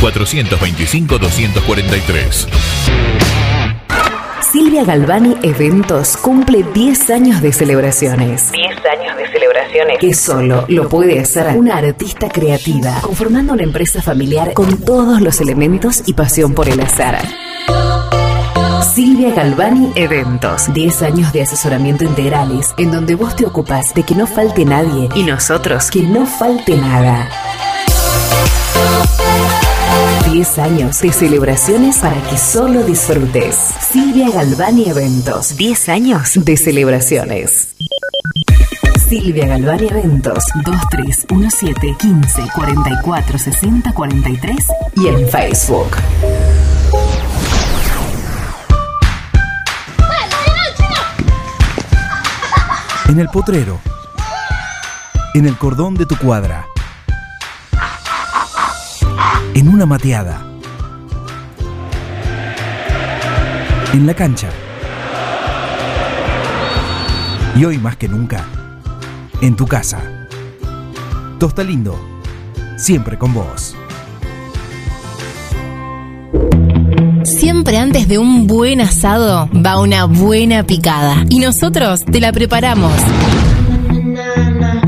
425 243. Silvia Galvani Eventos cumple 10 años de celebraciones. 10 años de celebraciones. Que solo lo puede hacer una artista creativa, conformando una empresa familiar con todos los elementos y pasión por el azar. Silvia Galvani Eventos. 10 años de asesoramiento integrales, en donde vos te ocupas de que no falte nadie y nosotros que no falte nada. 10 años de celebraciones para que solo disfrutes. Silvia Galvani Eventos. 10 años de celebraciones. Silvia Galvani Eventos 2317 15 44 60 43 y en Facebook. En el potrero. En el cordón de tu cuadra. En una mateada. En la cancha. Y hoy más que nunca, en tu casa. Tosta Lindo, siempre con vos. Siempre antes de un buen asado va una buena picada. Y nosotros te la preparamos.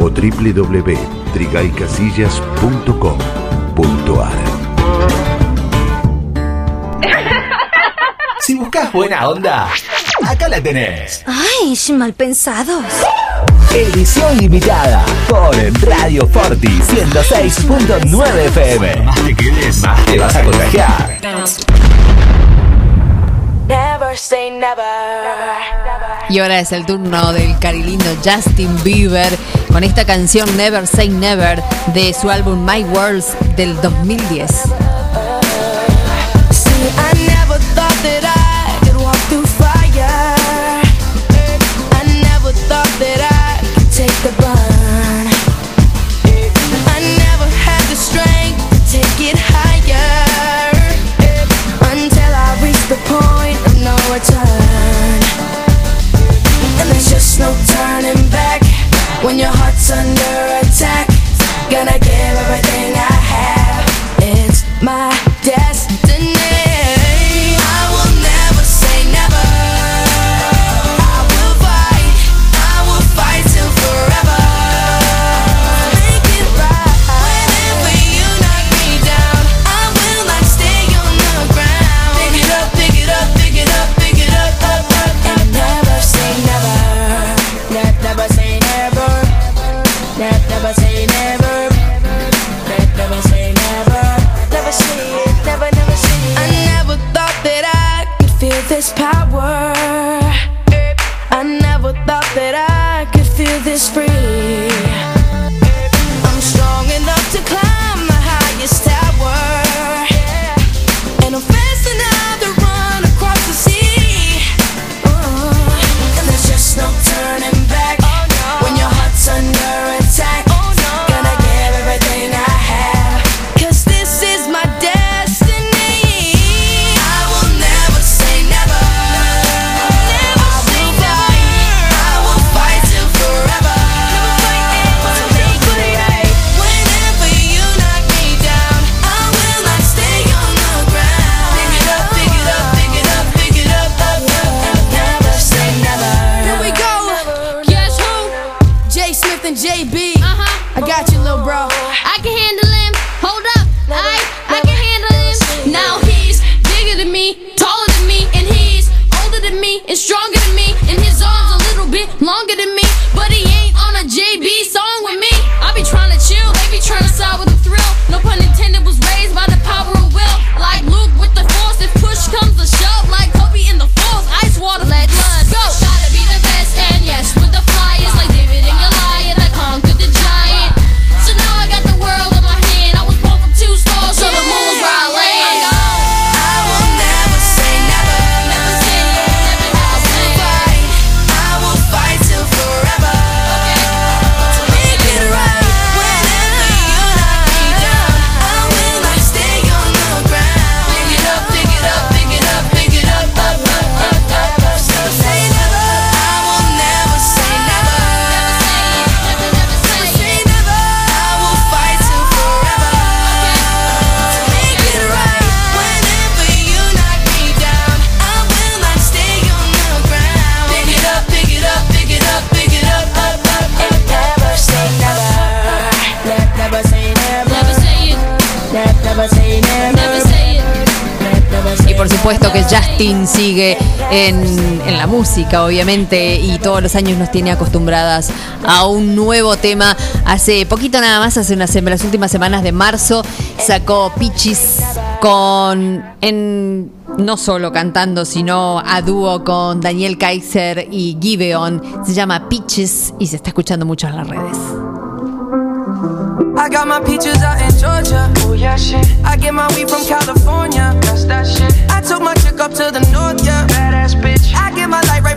o www.trigalcasillas.com.ar Si buscas buena onda, acá la tenés. Ay, mal pensados. Edición limitada por Radio Forti 106.9 FM. Más te quedes, más te vas a contagiar. Never say never. Y ahora es el turno del carilindo Justin Bieber con esta canción Never Say Never de su álbum My Worlds del 2010. Música, obviamente, y todos los años nos tiene acostumbradas a un nuevo tema. Hace poquito nada más, hace unas las últimas semanas de marzo, sacó Peaches con en no solo cantando, sino a dúo con Daniel Kaiser y Giveon. Se llama Peaches y se está escuchando mucho en las redes. I got my peaches out in Georgia. Oh yeah, shit. I get my weed from California. That's that shit. I took my chick up to the north, yeah.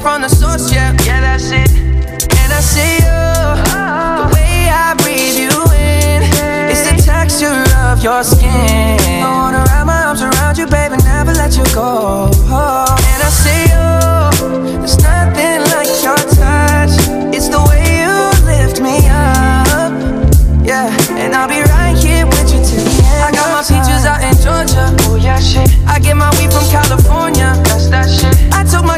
From the source, yeah. Yeah, that's it. And I see you. The way I breathe you in. It's the texture of your skin. I wanna wrap my arms around you, baby, never let you go. And I see you. There's nothing like your touch. It's the way you lift me up. Yeah, and I'll be right here with you till the end. I got my peaches out in Georgia. Oh yeah, shit. I get my weed from California. That's that shit. I took my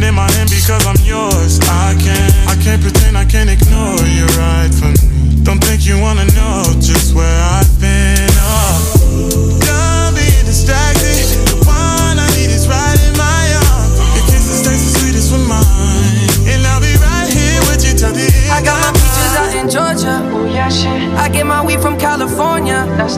Hand in my hand because I'm yours. I can't, I can't pretend I can't ignore you right from me. Don't think you wanna know just where I've been. Oh, done being distracted. The one I need is right in my arms. Your kisses taste the sweetest with mine, and I'll be right here with you till the end. I got my peaches out in Georgia. Oh yeah, shit. I get my weed from California. That's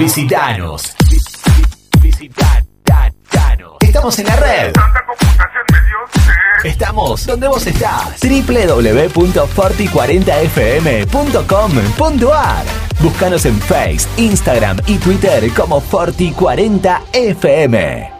Visitanos. Visitanos. Estamos en la red. Estamos donde vos estás. www.forti40fm.com.ar Búscanos en Face, Instagram y Twitter como Forti40fm.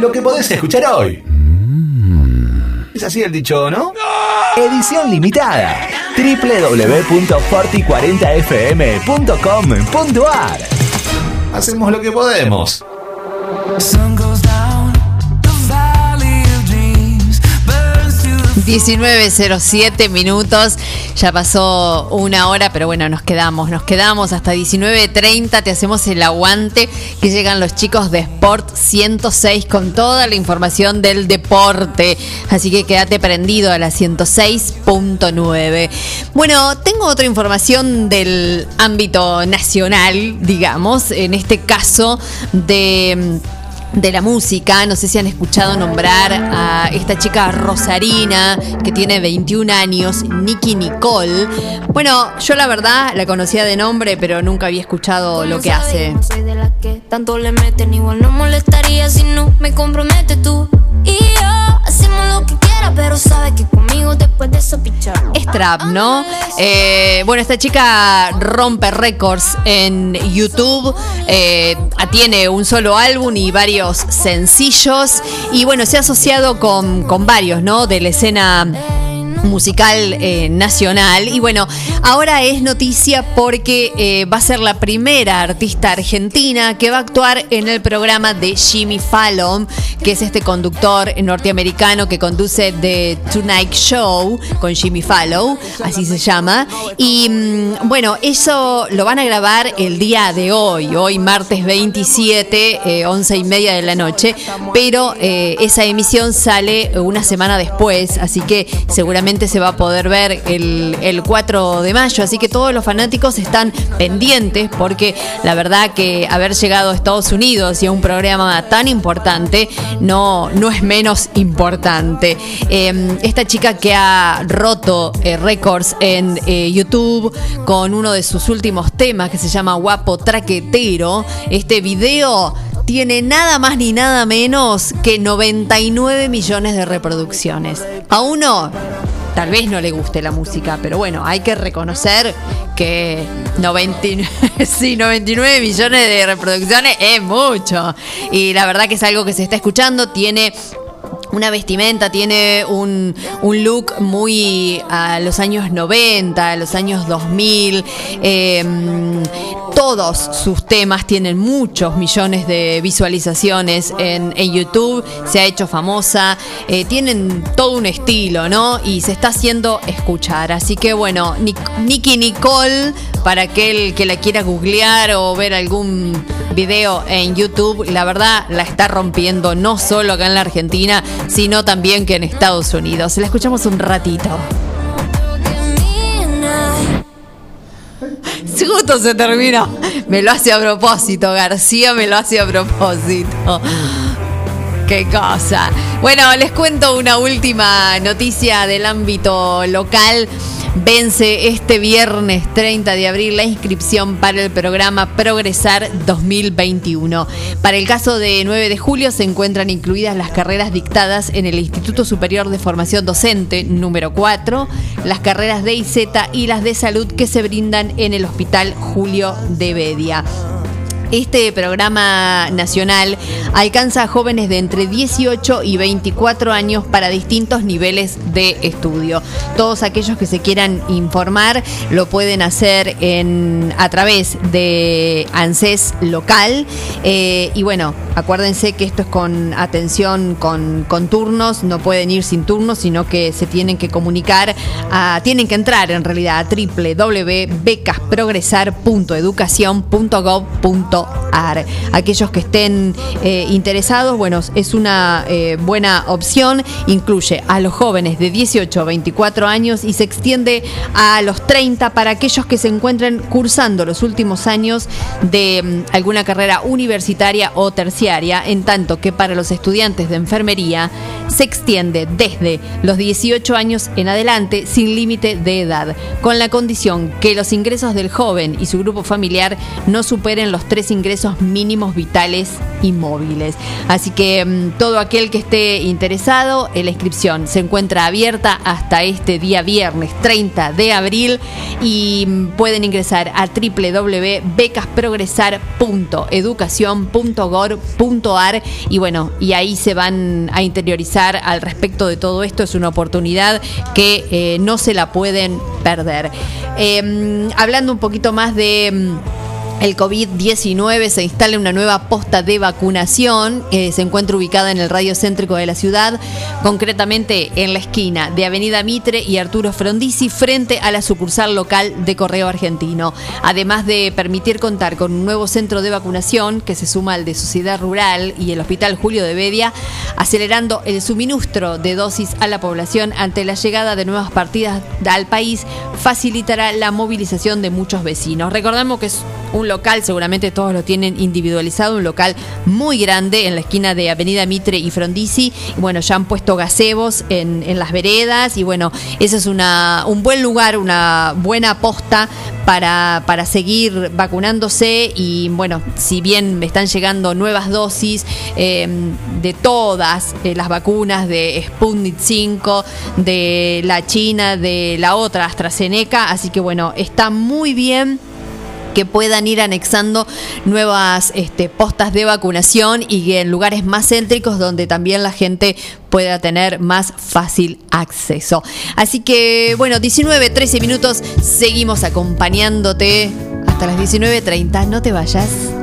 Lo que podés escuchar hoy. Es así el dicho, ¿no? Edición limitada. www.forti40fm.com.ar Hacemos lo que podemos. Sun goes down, the valley of dreams burns to the 19.07 minutos, ya pasó una hora, pero bueno, nos quedamos, nos quedamos hasta 19.30, te hacemos el aguante que llegan los chicos de Sport 106 con toda la información del deporte, así que quédate prendido a la 106.9. Bueno, tengo otra información del ámbito nacional, digamos, en este caso de de la música. No sé si han escuchado nombrar a esta chica Rosarina, que tiene 21 años, Nicky Nicole. Bueno, yo la verdad la conocía de nombre, pero nunca había escuchado lo que hace. De que tanto le meten, igual no molestaría si no me compromete tú. Y yo pero sabes que conmigo después de eso. Es trap, ¿no? Eh, bueno, esta chica rompe récords en YouTube. eh, tiene un solo álbum y varios sencillos. Y bueno, se ha asociado con, con varios, ¿no? De la escena musical eh, nacional. Y bueno ahora es noticia porque eh, va a ser la primera artista argentina que va a actuar en el programa de Jimmy Fallon que es este conductor norteamericano que conduce The Tonight Show con Jimmy Fallon así se llama. Y mm, bueno eso lo van a grabar el día de hoy hoy martes 27 eh, 11 y media de la noche pero eh, esa emisión sale una semana después así que seguramente se va a poder ver el, el 4 de mayo, así que todos los fanáticos están pendientes porque la verdad que haber llegado a Estados Unidos y a un programa tan importante no, no es menos importante. Eh, esta chica que ha roto eh, récords en eh, YouTube con uno de sus últimos temas que se llama Guapo Traquetero, este video tiene nada más ni nada menos que 99 millones de reproducciones. A uno tal vez no le guste la música, pero bueno, hay que reconocer que 99, sí, 99 millones de reproducciones es mucho. Y la verdad que es algo que se está escuchando, tiene una vestimenta, tiene un, un look muy a los años 90, a los años 2000. eh, todos sus temas tienen muchos millones de visualizaciones en, en YouTube, se ha hecho famosa, eh, tienen todo un estilo, ¿no? Y se está haciendo escuchar. Así que bueno, Nic- Nicky Nicole, para aquel que la quiera googlear o ver algún video en YouTube, la verdad la está rompiendo no solo acá en la Argentina, sino también que en Estados Unidos. La escuchamos un ratito. Justo se terminó. Me lo hace a propósito, García me lo hace a propósito. Qué cosa. Bueno, les cuento una última noticia del ámbito local. Vence este viernes 30 de abril la inscripción para el programa Progresar 2021. Para el caso de 9 de julio se encuentran incluidas las carreras dictadas en el Instituto Superior de Formación Docente número 4, las carreras de IZ y las de salud que se brindan en el Hospital Julio de Bedia. Este programa nacional alcanza a jóvenes de entre 18 y 24 años para distintos niveles de estudio. Todos aquellos que se quieran informar lo pueden hacer a través de ANSES local. Eh, y bueno, acuérdense que esto es con atención, con, turnos, no pueden ir sin turnos, sino que se tienen que comunicar, tienen que entrar en realidad a www.becasprogresar.educacion.gov.ar. Aquellos que estén eh, interesados, bueno, es una eh, buena opción. Incluye a los jóvenes de 18 a 24 años y se extiende a los 30 para aquellos que se encuentren cursando los últimos años de mm, alguna carrera universitaria o terciaria, en tanto que para los estudiantes de enfermería se extiende desde los 18 años en adelante sin límite de edad, con la condición que los ingresos del joven y su grupo familiar no superen los tres ingresos mínimos vitales y móviles. Así que mm, todo aquel que esté interesado, la inscripción se encuentra abierta hasta este día viernes 30 de abril y mm, pueden ingresar a www.becasprogresar.educacion.gov.ar y bueno, y ahí se van a interiorizar al respecto de todo esto. Es una oportunidad que eh, no se la pueden perder. Eh, hablando un poquito más de... el COVID-19 se instala una nueva posta de vacunación. eh, se encuentra ubicada en el radio céntrico de la ciudad, concretamente en la esquina de Avenida Mitre y Arturo Frondizi, frente a la sucursal local de Correo Argentino. Además de permitir contar con un nuevo centro de vacunación que se suma al de Sociedad Rural y el Hospital Julio de Bedia, acelerando el suministro de dosis a la población ante la llegada de nuevas partidas al país, facilitará la movilización de muchos vecinos. Recordamos que es un local, seguramente todos lo tienen individualizado, un local muy grande en la esquina de Avenida Mitre y Frondizi. Y bueno, ya han puesto gazebos en, en las veredas y bueno, ese es una, un buen lugar, una buena posta para, para seguir vacunándose y bueno, si bien me están llegando nuevas dosis eh, de todas eh, las vacunas de Sputnik 5, de la China, de la otra AstraZeneca, así que bueno, está muy bien que puedan ir anexando nuevas este, postas de vacunación y en lugares más céntricos donde también la gente pueda tener más fácil acceso. Así que bueno, 19, 13 minutos, seguimos acompañándote hasta las 19.30, no te vayas.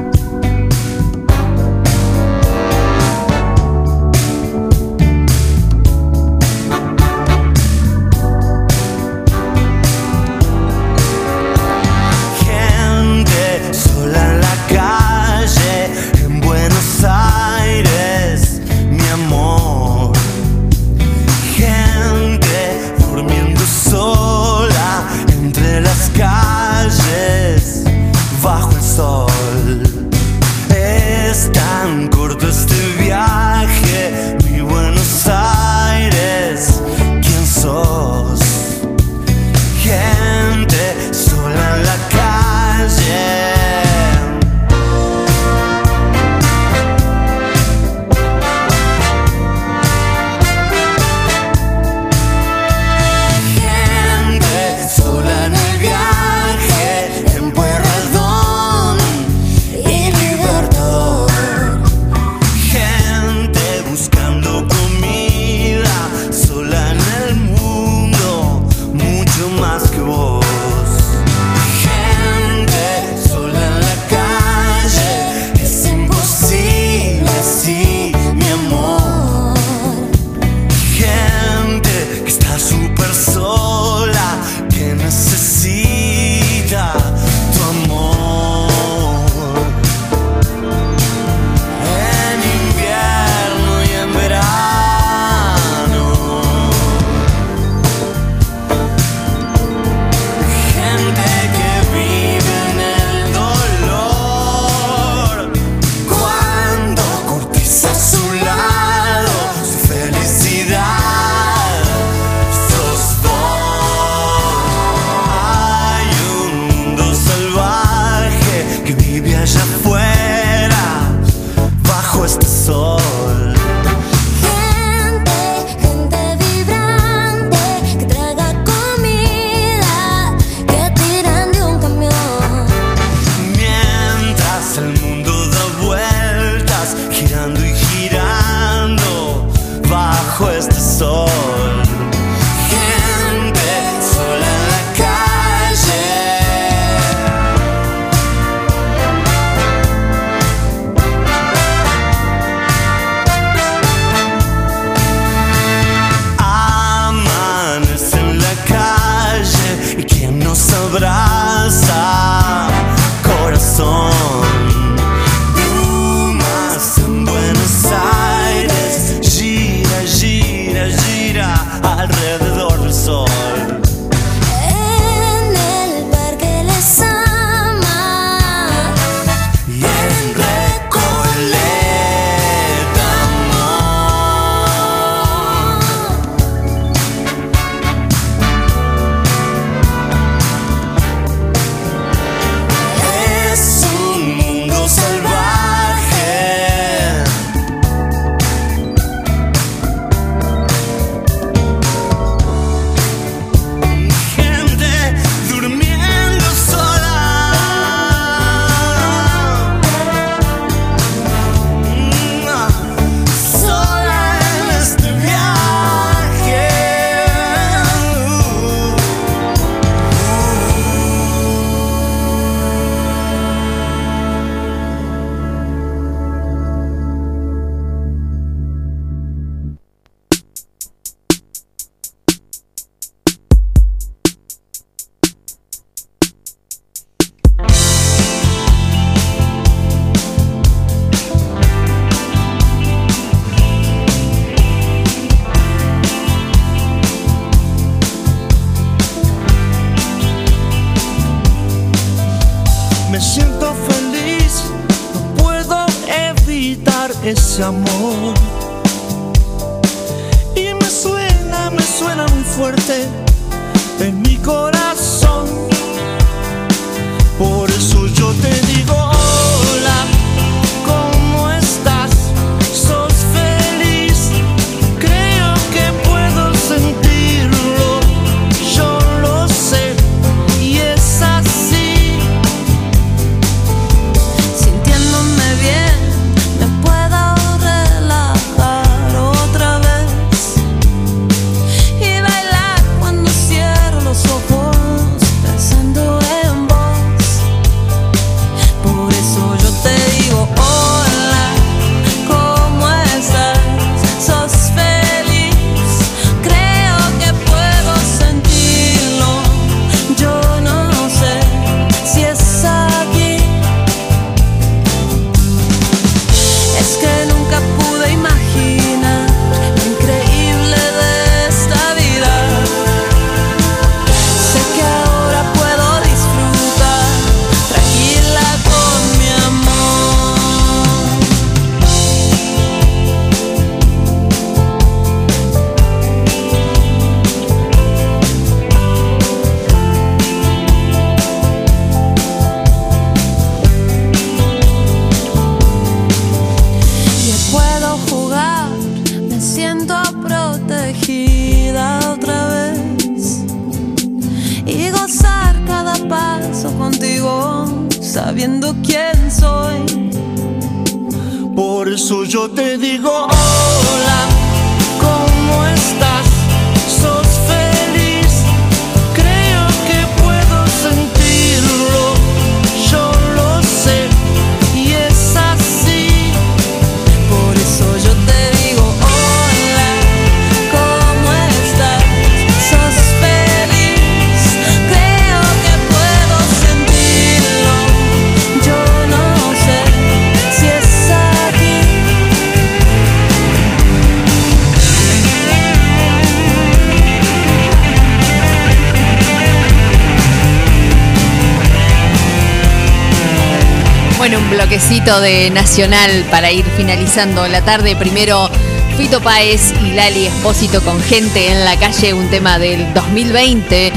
Bloquecito de Nacional para ir finalizando la tarde. Primero Fito Páez y Lali Espósito con gente en la calle, un tema del 2020,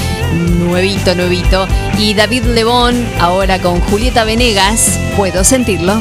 nuevito, nuevito. Y David Lebón ahora con Julieta Venegas, puedo sentirlo.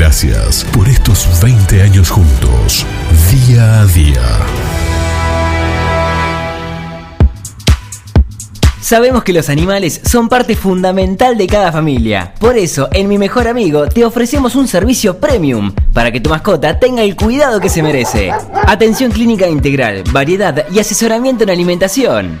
Gracias por estos 20 años juntos, día a día. Sabemos que los animales son parte fundamental de cada familia. Por eso, en Mi Mejor Amigo te ofrecemos un servicio premium para que tu mascota tenga el cuidado que se merece. Atención clínica integral, variedad y asesoramiento en alimentación.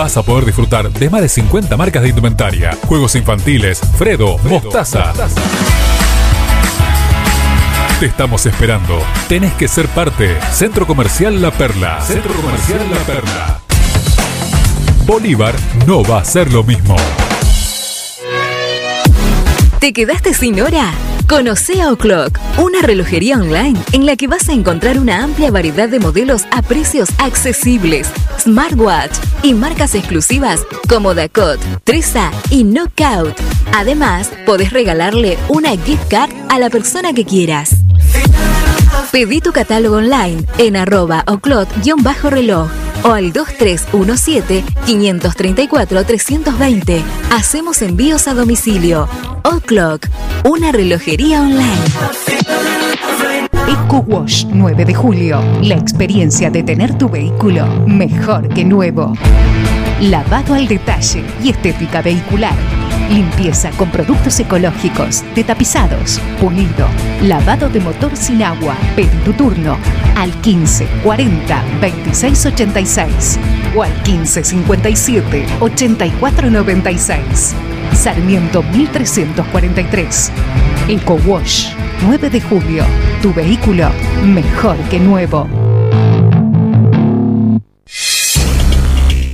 Vas a poder disfrutar de más de 50 marcas de indumentaria, juegos infantiles, Fredo, Mostaza. Te estamos esperando. Tenés que ser parte. Centro Comercial La Perla. Centro Comercial La Perla. Bolívar no va a ser lo mismo. ¿Te quedaste sin hora? Conoce a O'Clock, una relojería online en la que vas a encontrar una amplia variedad de modelos a precios accesibles, smartwatch y marcas exclusivas como Dakot, Tresa y Knockout. Además, podés regalarle una gift card a la persona que quieras. Pedí tu catálogo online en arroba oclot-reloj o al 2317-534-320. Hacemos envíos a domicilio. O'Clock, una relojería online. Eco Wash 9 de julio. La experiencia de tener tu vehículo mejor que nuevo. Lavado al detalle y estética vehicular. Limpieza con productos ecológicos, de tapizados, pulido, lavado de motor sin agua. Pedí tu turno al 15 40 26 86 o al 15 57 84 96. Sarmiento 1343. Eco Wash 9 de julio. Tu vehículo mejor que nuevo.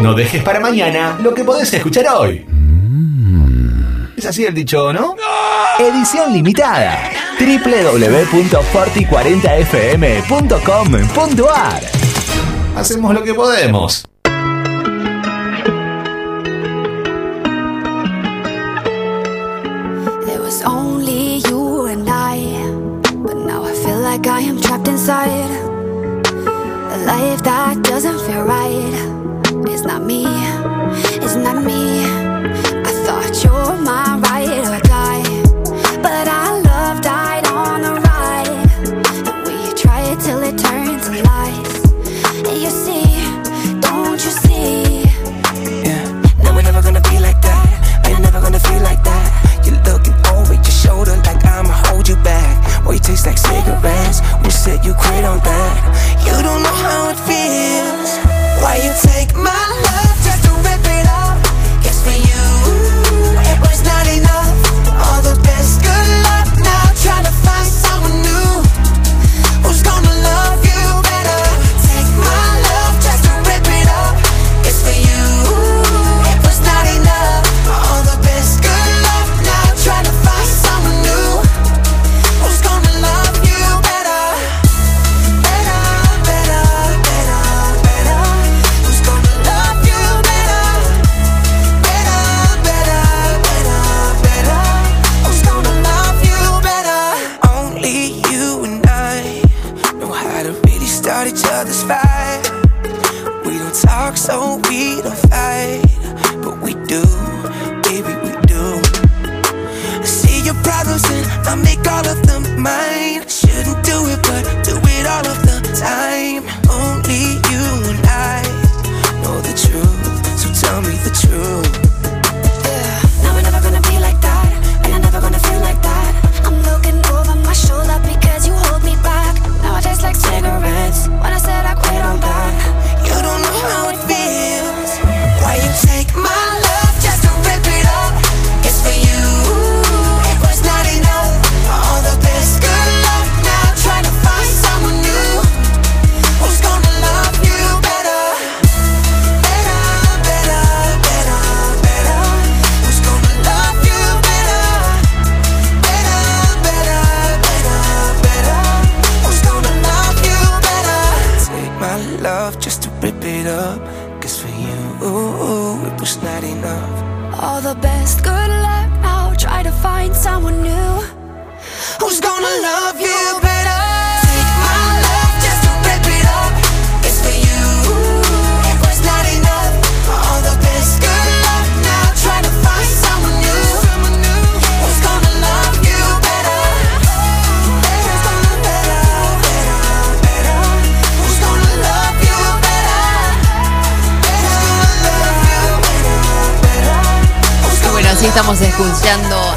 No dejes para mañana lo que podés escuchar hoy. Es así el dicho, ¿no? Edición limitada. www.forti40fm.com.ar Hacemos lo que podemos. There was only you and I, but now I feel like I am trapped inside a life that doesn't feel right.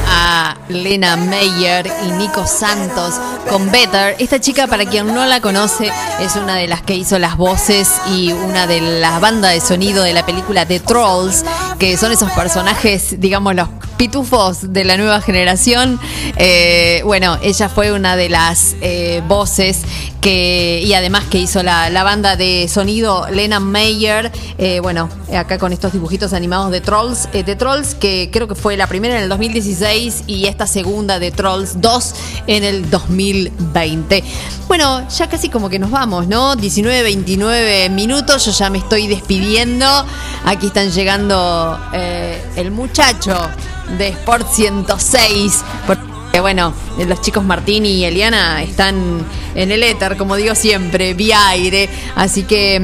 A Lena Meyer y Nico Santos con Better. Esta chica, para quien no la conoce, es una de las que hizo las voces y una de las bandas de sonido de la película The Trolls, que son esos personajes, digamos, los pitufos de la nueva generación. Eh, bueno, ella fue una de las eh, voces que y además que hizo la, la banda de sonido Lena Meyer. Eh, bueno, acá con estos dibujitos animados de Trolls, de Trolls que creo que fue la primera en el 2016 y esta segunda de Trolls 2 en el 2020. Bueno, ya casi como que nos vamos, ¿no? 19, 29 minutos, yo ya me estoy despidiendo. Aquí están llegando el muchacho de Sport 106. Porque, bueno, los chicos Martín y Eliana están en el éter, como digo siempre, vía aire. Así que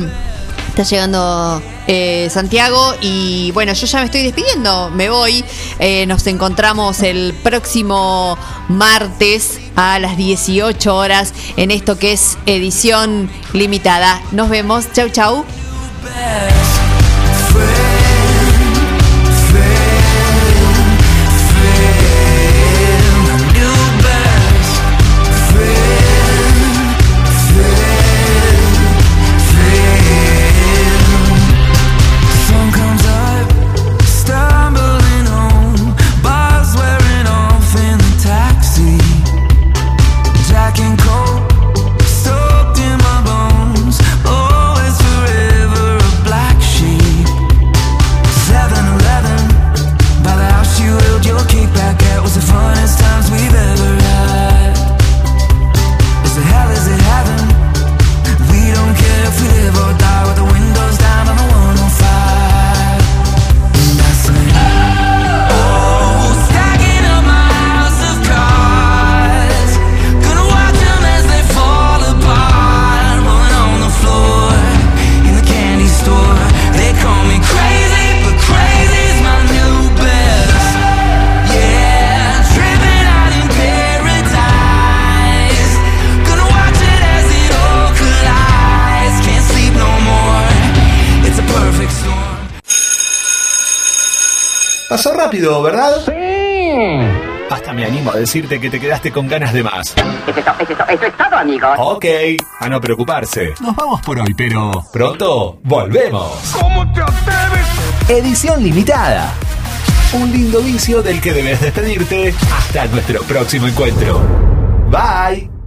está llegando eh, Santiago y bueno, yo ya me estoy despidiendo, me voy. Eh, nos encontramos el próximo martes a las 18 horas en esto que es edición limitada. Nos vemos, chau chau. Rápido, ¿verdad? Sí. Hasta me animo a decirte que te quedaste con ganas de más. Eso es, to- eso es to- eso es todo, amigos. Ok, a no preocuparse. Nos vamos por hoy, pero pronto volvemos. ¿Cómo te atreves? Edición limitada. Un lindo vicio del que debes despedirte hasta nuestro próximo encuentro. Bye.